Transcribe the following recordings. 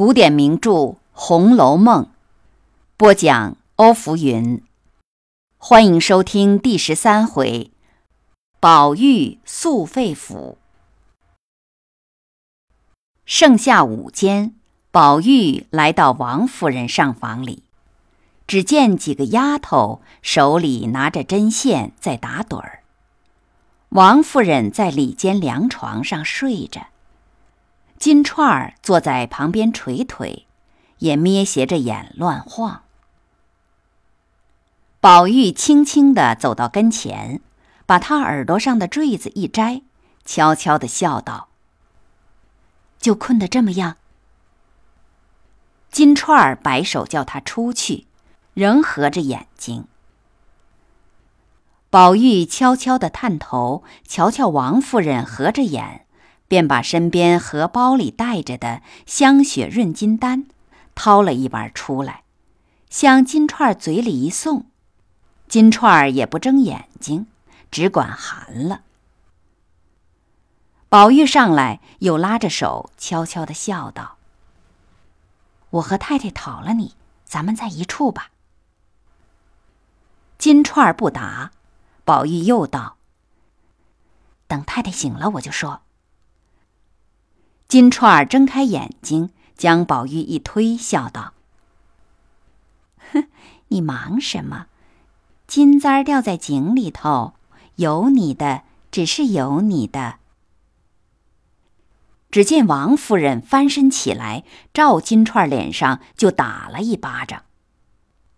古典名著《红楼梦》，播讲欧福云。欢迎收听第十三回：宝玉诉肺腑。盛夏午间，宝玉来到王夫人上房里，只见几个丫头手里拿着针线在打盹儿。王夫人在里间凉床上睡着。金钏儿坐在旁边捶腿，也眯斜着眼乱晃。宝玉轻轻地走到跟前，把他耳朵上的坠子一摘，悄悄地笑道：“就困得这么样。”金钏儿摆手叫他出去，仍合着眼睛。宝玉悄悄地探头，瞧瞧王夫人合着眼。便把身边荷包里带着的香雪润金丹掏了一碗出来，向金钏儿嘴里一送，金钏儿也不睁眼睛，只管含了。宝玉上来又拉着手，悄悄的笑道：“我和太太讨了你，咱们在一处吧。”金钏儿不答，宝玉又道：“等太太醒了，我就说。”金钏儿睁开眼睛，将宝玉一推，笑道：“哼，你忙什么？金簪儿掉在井里头，有你的，只是有你的。”只见王夫人翻身起来，照金钏脸上就打了一巴掌，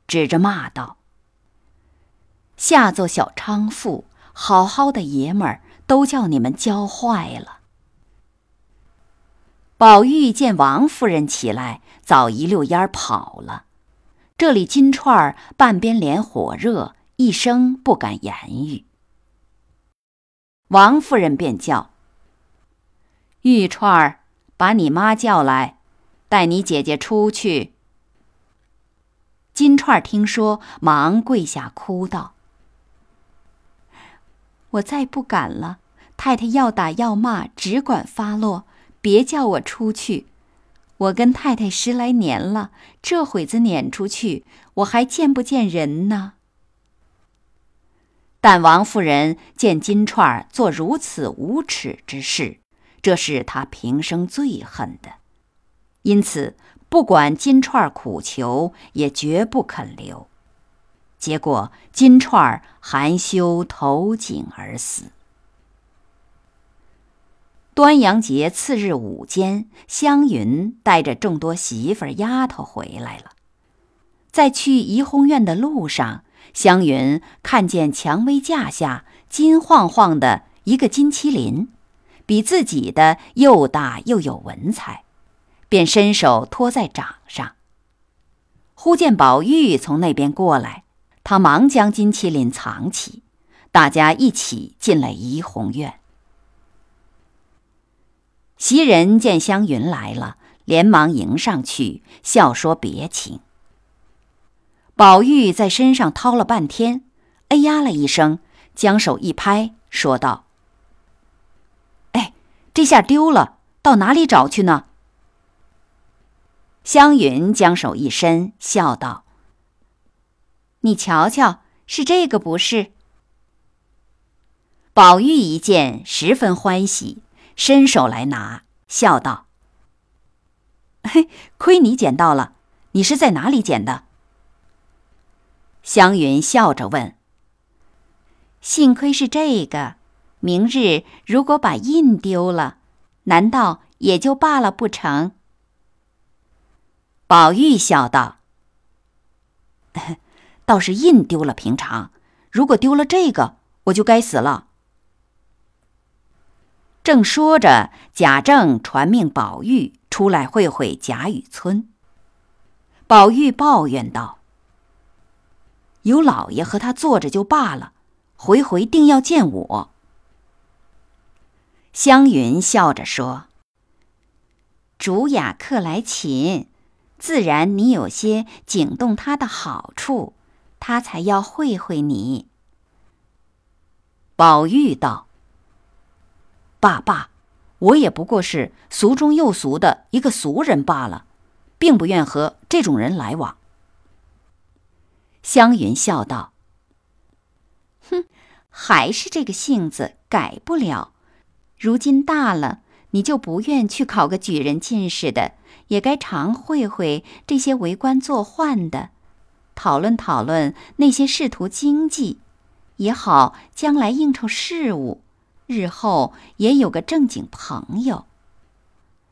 指着骂道：“下作小娼妇，好好的爷们儿都叫你们教坏了。”宝玉见王夫人起来，早一溜烟跑了。这里金钏儿半边脸火热，一声不敢言语。王夫人便叫：“玉钏儿，把你妈叫来，带你姐姐出去。”金钏儿听说，忙跪下哭道：“我再不敢了，太太要打要骂，只管发落。”别叫我出去，我跟太太十来年了，这会子撵出去，我还见不见人呢？但王夫人见金钏儿做如此无耻之事，这是她平生最恨的，因此不管金钏儿苦求，也绝不肯留。结果金钏儿含羞投井而死。端阳节次日午间，湘云带着众多媳妇儿丫头回来了。在去怡红院的路上，湘云看见蔷薇架下金晃晃的一个金麒麟，比自己的又大又有文采，便伸手托在掌上。忽见宝玉从那边过来，他忙将金麒麟藏起，大家一起进了怡红院。袭人见湘云来了，连忙迎上去，笑说别情。宝玉在身上掏了半天，哎呀了一声，将手一拍，说道：“哎，这下丢了，到哪里找去呢？”湘云将手一伸，笑道：“你瞧瞧，是这个不是？”宝玉一见，十分欢喜。伸手来拿，笑道：“嘿，亏你捡到了！你是在哪里捡的？”湘云笑着问：“幸亏是这个，明日如果把印丢了，难道也就罢了不成？”宝玉笑道：“ 倒是印丢了平常，如果丢了这个，我就该死了。”正说着，贾政传命宝玉出来会会贾雨村。宝玉抱怨道：“有老爷和他坐着就罢了，回回定要见我。”湘云笑着说：“主雅客来勤，自然你有些惊动他的好处，他才要会会你。”宝玉道。罢罢，我也不过是俗中又俗的一个俗人罢了，并不愿和这种人来往。湘云笑道：“哼，还是这个性子，改不了。如今大了，你就不愿去考个举人进士的，也该常会会这些为官做宦的，讨论讨论那些仕途经济，也好将来应酬事务，日后也有个正经朋友。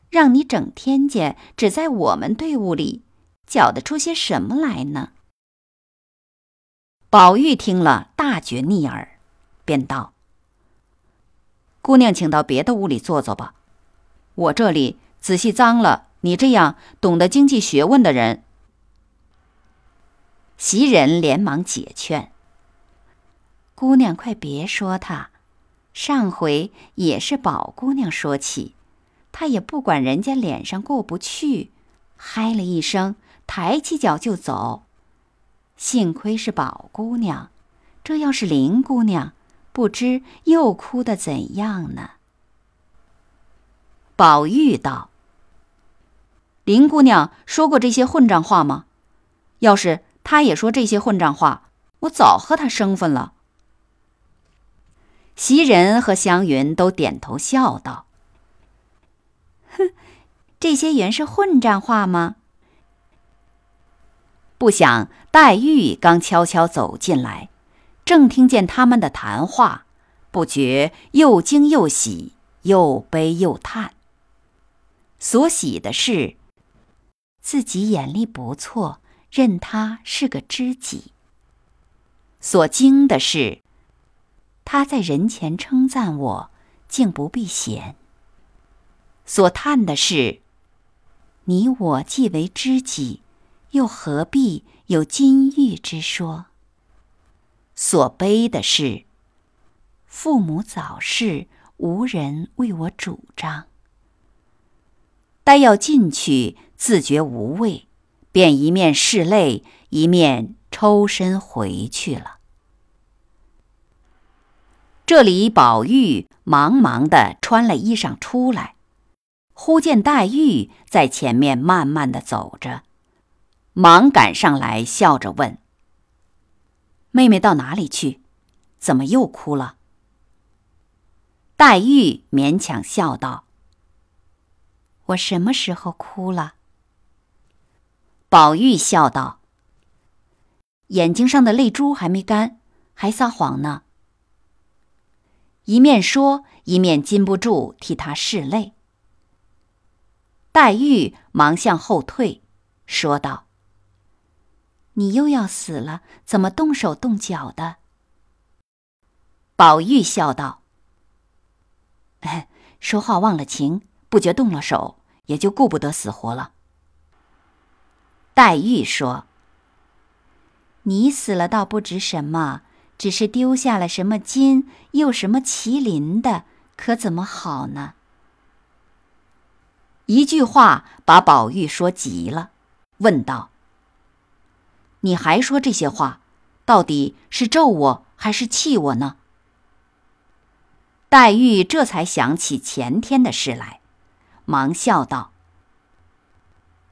让你整天间只在我们队伍里，搅得出些什么来呢？”宝玉听了，大觉逆耳，便道：“姑娘，请到别的屋里坐坐吧。我这里仔细脏了，你这样懂得经济学问的人。”袭人连忙解劝：“姑娘，快别说他，上回也是宝姑娘说起，她也不管人家脸上过不去，嗨了一声，抬起脚就走。”幸亏是宝姑娘，这要是林姑娘，不知又哭得怎样呢？宝玉道：“林姑娘说过这些混账话吗？要是她也说这些混账话，我早和她生分了。”袭人和湘云都点头笑道：“哼，这些原是混账话吗？”不想黛玉刚悄悄走进来，正听见他们的谈话，不觉又惊又喜，又悲又叹。所喜的是自己眼力不错，认他是个知己；所惊的是他在人前称赞我，竟不避嫌；所叹的是你我既为知己。又何必有金玉之说？所悲的是，父母早逝，无人为我主张。待要进去，自觉无味，便一面拭泪，一面抽身回去了。这里，宝玉忙忙的穿了衣裳出来，忽见黛玉在前面慢慢的走着。忙赶上来，笑着问：“妹妹到哪里去？怎么又哭了？”黛玉勉强笑道：“我什么时候哭了？”宝玉笑道：“眼睛上的泪珠还没干，还撒谎呢。”一面说，一面禁不住替他拭泪。黛玉忙向后退，说道。你又要死了，怎么动手动脚的？宝玉笑道：“说话忘了情，不觉动了手，也就顾不得死活了。”黛玉说：“你死了倒不值什么，只是丢下了什么金，又什么麒麟的，可怎么好呢？”一句话把宝玉说急了，问道。你还说这些话，到底是咒我还是气我呢？黛玉这才想起前天的事来，忙笑道：“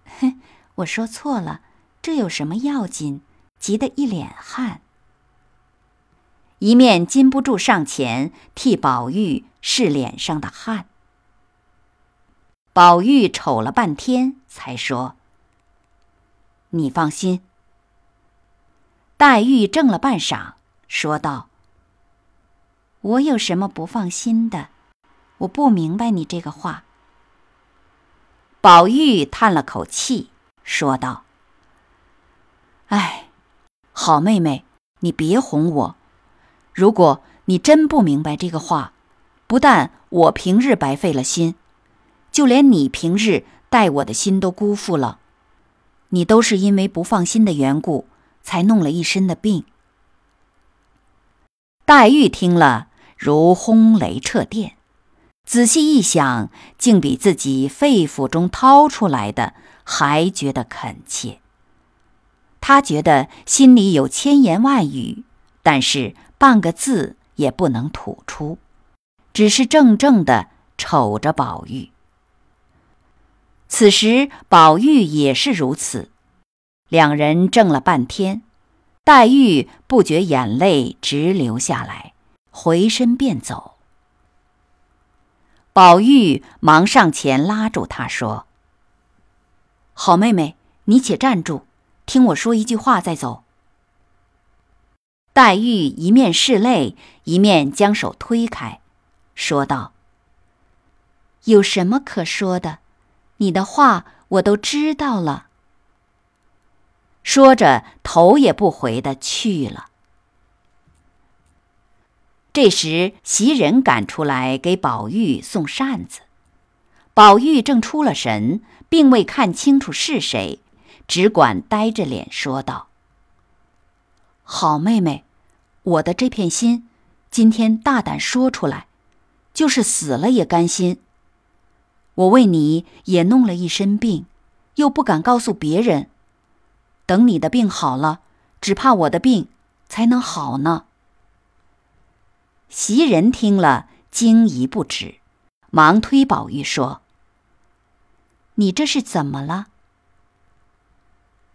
哼，我说错了，这有什么要紧？急得一脸汗。”一面禁不住上前替宝玉拭脸上的汗。宝玉瞅了半天，才说：“你放心。”黛玉怔了半晌，说道：“我有什么不放心的？我不明白你这个话。”宝玉叹了口气，说道：“哎，好妹妹，你别哄我。如果你真不明白这个话，不但我平日白费了心，就连你平日待我的心都辜负了。你都是因为不放心的缘故。”才弄了一身的病。黛玉听了，如轰雷掣电，仔细一想，竟比自己肺腑中掏出来的还觉得恳切。她觉得心里有千言万语，但是半个字也不能吐出，只是怔怔的瞅着宝玉。此时宝玉也是如此，两人怔了半天。黛玉不觉眼泪直流下来，回身便走。宝玉忙上前拉住她说：“好妹妹，你且站住，听我说一句话再走。”黛玉一面拭泪，一面将手推开，说道：“有什么可说的？你的话我都知道了。”说着，头也不回的去了。这时，袭人赶出来给宝玉送扇子，宝玉正出了神，并未看清楚是谁，只管呆着脸说道：“好妹妹。”我的这片心，今天大胆说出来，就是死了也甘心。我为你也弄了一身病，又不敢告诉别人。等你的病好了，只怕我的病才能好呢。袭人听了，惊疑不止，忙推宝玉说：“你这是怎么了？”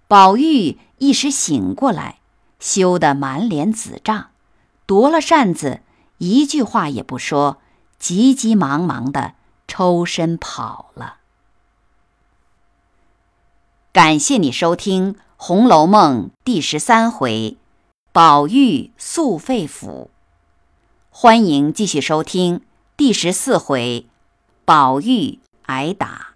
宝玉一时醒过来。羞得满脸紫胀，夺了扇子，一句话也不说，急急忙忙的抽身跑了。感谢你收听《红楼梦》第十三回，宝玉诉肺腑。欢迎继续收听第十四回，宝玉挨打。